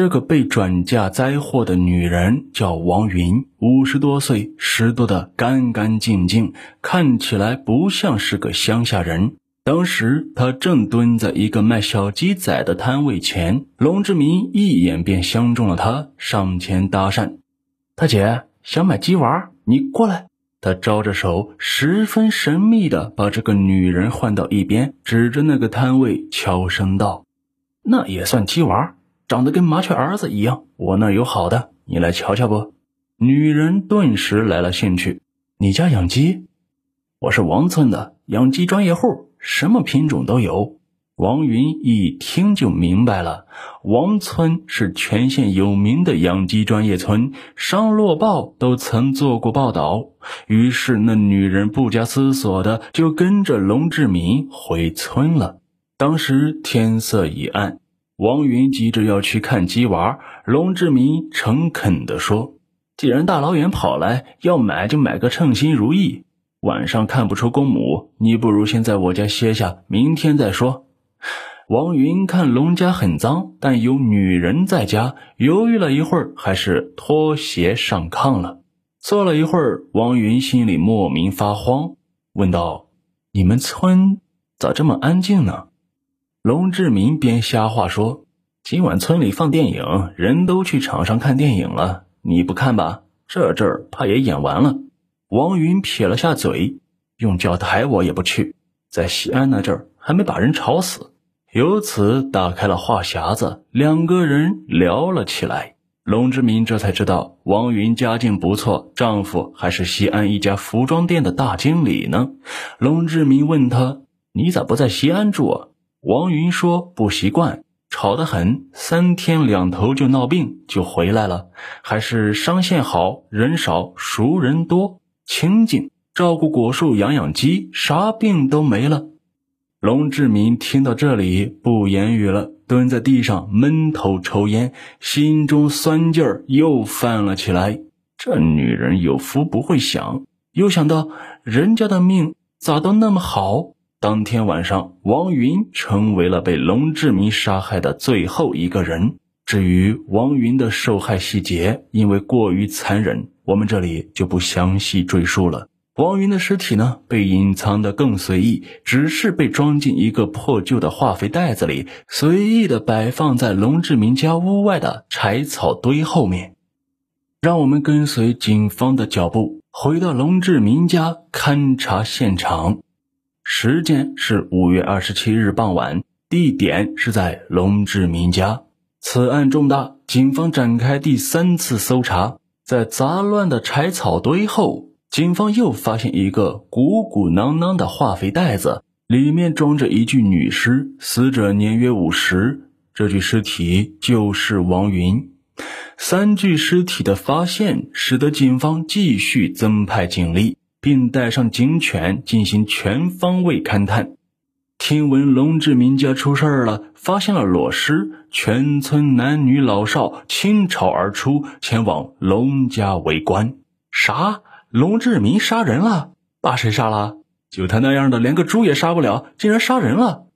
这个被转嫁灾祸的女人叫王云，五十多岁，拾掇的干干净净，看起来不像是个乡下人。当时她正蹲在一个卖小鸡仔的摊位前，龙志明一眼便相中了她，上前搭讪：“大姐，想买鸡娃？你过来。”他招着手，十分神秘的把这个女人换到一边，指着那个摊位，悄声道：“那也算鸡娃。”长得跟麻雀儿子一样，我那有好的，你来瞧瞧不？女人顿时来了兴趣。你家养鸡？我是王村的养鸡专业户，什么品种都有。王云一听就明白了，王村是全县有名的养鸡专业村，《商洛报》都曾做过报道。于是那女人不加思索的就跟着龙志民回村了。当时天色已暗。王云急着要去看鸡娃，龙志民诚恳地说：“既然大老远跑来要买，就买个称心如意。晚上看不出公母，你不如先在我家歇下，明天再说。”王云看龙家很脏，但有女人在家，犹豫了一会儿，还是脱鞋上炕了。坐了一会儿，王云心里莫名发慌，问道：“你们村咋这么安静呢？”龙志民边瞎话说：“今晚村里放电影，人都去场上看电影了，你不看吧？这阵儿怕也演完了。”王云撇了下嘴，用脚抬我也不去。在西安那阵儿还没把人吵死，由此打开了话匣子，两个人聊了起来。龙志民这才知道，王云家境不错，丈夫还是西安一家服装店的大经理呢。龙志民问他：“你咋不在西安住啊？”王云说：“不习惯，吵得很，三天两头就闹病，就回来了。还是商县好人少，熟人多，清静，照顾果树，养养鸡，啥病都没了。”龙志民听到这里不言语了，蹲在地上闷头抽烟，心中酸劲儿又犯了起来。这女人有福不会享，又想到人家的命咋都那么好。当天晚上，王云成为了被龙志民杀害的最后一个人。至于王云的受害细节，因为过于残忍，我们这里就不详细赘述了。王云的尸体呢，被隐藏的更随意，只是被装进一个破旧的化肥袋子里，随意的摆放在龙志民家屋外的柴草堆后面。让我们跟随警方的脚步，回到龙志民家勘察现场。时间是五月二十七日傍晚，地点是在龙志民家。此案重大，警方展开第三次搜查。在杂乱的柴草堆后，警方又发现一个鼓鼓囊囊的化肥袋子，里面装着一具女尸，死者年约五十。这具尸体就是王云。三具尸体的发现，使得警方继续增派警力。并带上警犬进行全方位勘探。听闻龙志民家出事了，发现了裸尸，全村男女老少倾巢而出，前往龙家围观。啥？龙志民杀人了？把谁杀了？就他那样的，连个猪也杀不了，竟然杀人了！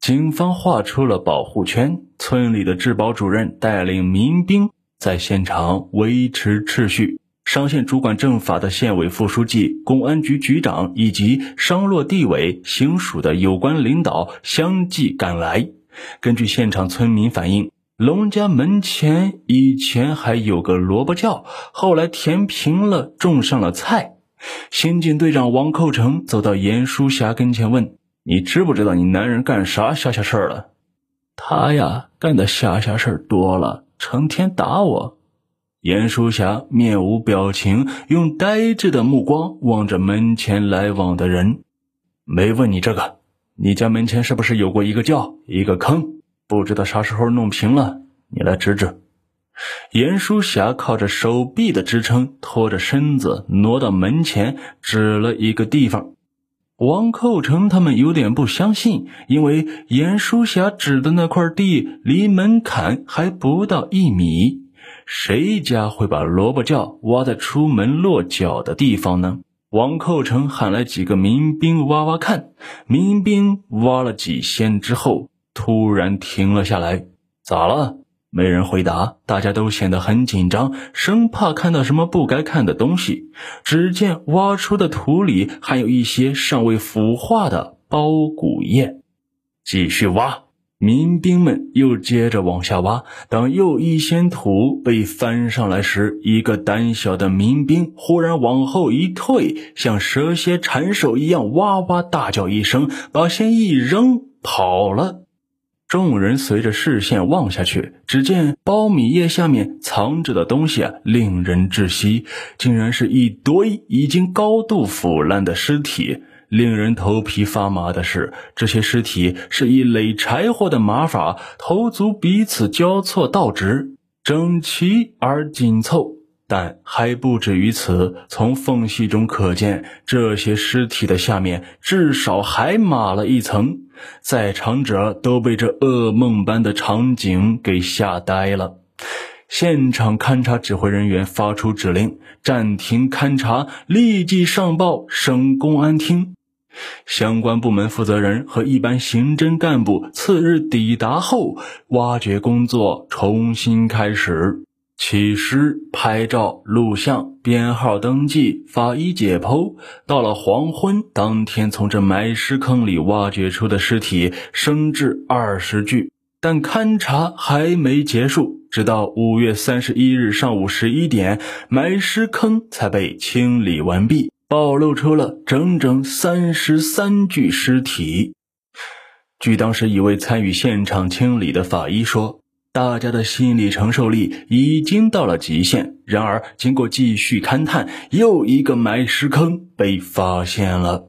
警方画出了保护圈，村里的治保主任带领民兵在现场维持秩序。商县主管政法的县委副书记、公安局局长以及商洛地委、行署的有关领导相继赶来。根据现场村民反映，龙家门前以前还有个萝卜窖，后来填平了，种上了菜。刑警队长王寇成走到严淑霞跟前问：“你知不知道你男人干啥下下事儿了？”他呀，干的下下事儿多了，成天打我。严淑霞面无表情，用呆滞的目光望着门前来往的人。没问你这个，你家门前是不是有过一个窖、一个坑？不知道啥时候弄平了，你来指指。严淑霞靠着手臂的支撑，拖着身子挪到门前，指了一个地方。王寇成他们有点不相信，因为严淑霞指的那块地离门槛还不到一米。谁家会把萝卜窖挖在出门落脚的地方呢？王寇成喊来几个民兵挖挖看。民兵挖了几掀之后，突然停了下来。咋了？没人回答，大家都显得很紧张，生怕看到什么不该看的东西。只见挖出的土里还有一些尚未腐化的苞谷叶。继续挖，民兵们又接着往下挖。当又一掀土被翻上来时，一个胆小的民兵忽然往后一退，像蛇蝎缠手一样，哇哇大叫一声，把线一扔，跑了。众人随着视线望下去，只见苞米叶下面藏着的东西啊，令人窒息，竟然是一堆已经高度腐烂的尸体。令人头皮发麻的是，这些尸体是以垒柴火的码法，头足彼此交错倒直，整齐而紧凑。但还不止于此，从缝隙中可见，这些尸体的下面至少还码了一层。在场者都被这噩梦般的场景给吓呆了。现场勘查指挥人员发出指令，暂停勘查，立即上报省公安厅。相关部门负责人和一般刑侦干部次日抵达后，挖掘工作重新开始。起尸、拍照、录像、编号登记、法医解剖。到了黄昏，当天从这埋尸坑里挖掘出的尸体升至二十具，但勘查还没结束。直到五月三十一日上午十一点，埋尸坑才被清理完毕，暴露出了整整三十三具尸体。据当时一位参与现场清理的法医说。大家的心理承受力已经到了极限。然而，经过继续勘探，又一个埋尸坑被发现了。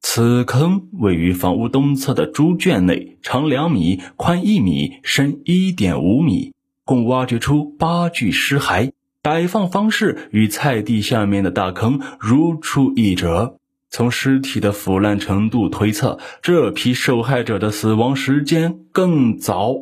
此坑位于房屋东侧的猪圈内，长两米，宽一米，深一点五米，共挖掘出八具尸骸。摆放方式与菜地下面的大坑如出一辙。从尸体的腐烂程度推测，这批受害者的死亡时间更早。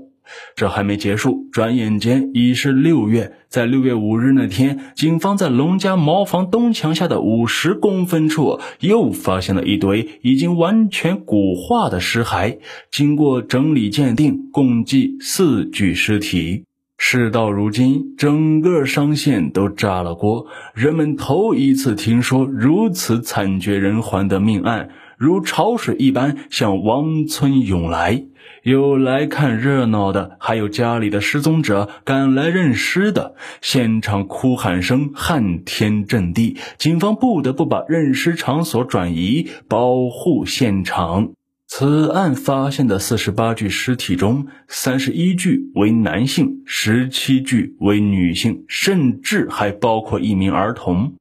这还没结束，转眼间已是六月。在六月五日那天，警方在龙家茅房东墙下的五十公分处，又发现了一堆已经完全骨化的尸骸。经过整理鉴定，共计四具尸体。事到如今，整个商县都炸了锅，人们头一次听说如此惨绝人寰的命案，如潮水一般向王村涌来。有来看热闹的，还有家里的失踪者赶来认尸的，现场哭喊声撼天震地，警方不得不把认尸场所转移，保护现场。此案发现的四十八具尸体中，三十一具为男性，十七具为女性，甚至还包括一名儿童。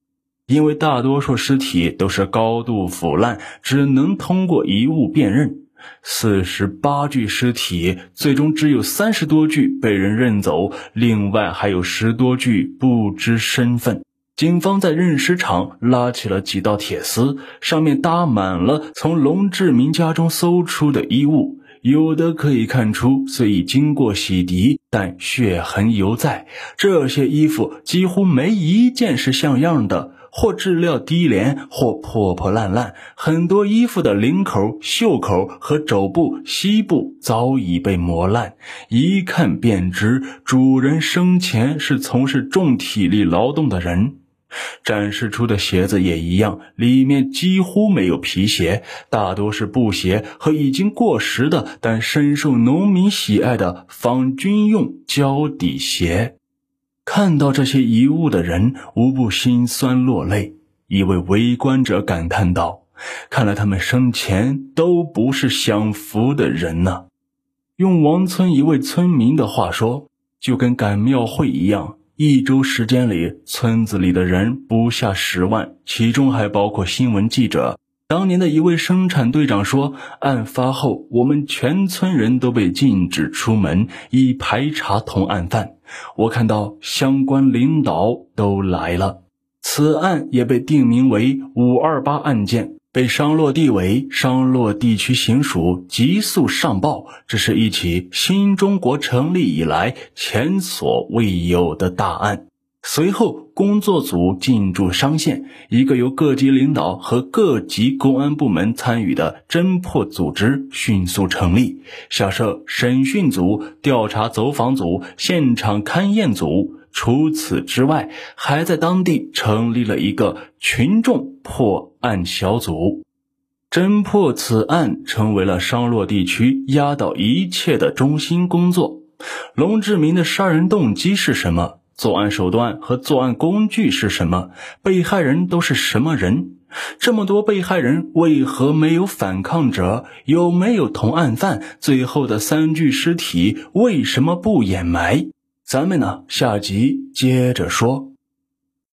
因为大多数尸体都是高度腐烂，只能通过遗物辨认。四十八具尸体，最终只有三十多具被人认走，另外还有十多具不知身份。警方在认尸场拉起了几道铁丝，上面搭满了从龙志明家中搜出的衣物，有的可以看出虽已经过洗涤，但血痕犹在。这些衣服几乎没一件是像样的。或质料低廉，或破破烂烂。很多衣服的领口、袖口和肘部、膝部早已被磨烂，一看便知主人生前是从事重体力劳动的人。展示出的鞋子也一样，里面几乎没有皮鞋，大多是布鞋和已经过时的但深受农民喜爱的仿军用胶底鞋。看到这些遗物的人无不心酸落泪。一位围观者感叹道：“看来他们生前都不是享福的人呐。”用王村一位村民的话说：“就跟赶庙会一样，一周时间里，村子里的人不下十万，其中还包括新闻记者。”当年的一位生产队长说：“案发后，我们全村人都被禁止出门，以排查同案犯。我看到相关领导都来了，此案也被定名为‘五二八案件’，被商洛地委商洛地区行署急速上报。这是一起新中国成立以来前所未有的大案。”随后，工作组进驻商县，一个由各级领导和各级公安部门参与的侦破组织迅速成立，下设审讯组、调查走访组、现场勘验组。除此之外，还在当地成立了一个群众破案小组，侦破此案成为了商洛地区压倒一切的中心工作。龙志民的杀人动机是什么？作案手段和作案工具是什么？被害人都是什么人？这么多被害人为何没有反抗者？有没有同案犯？最后的三具尸体为什么不掩埋？咱们呢，下集接着说。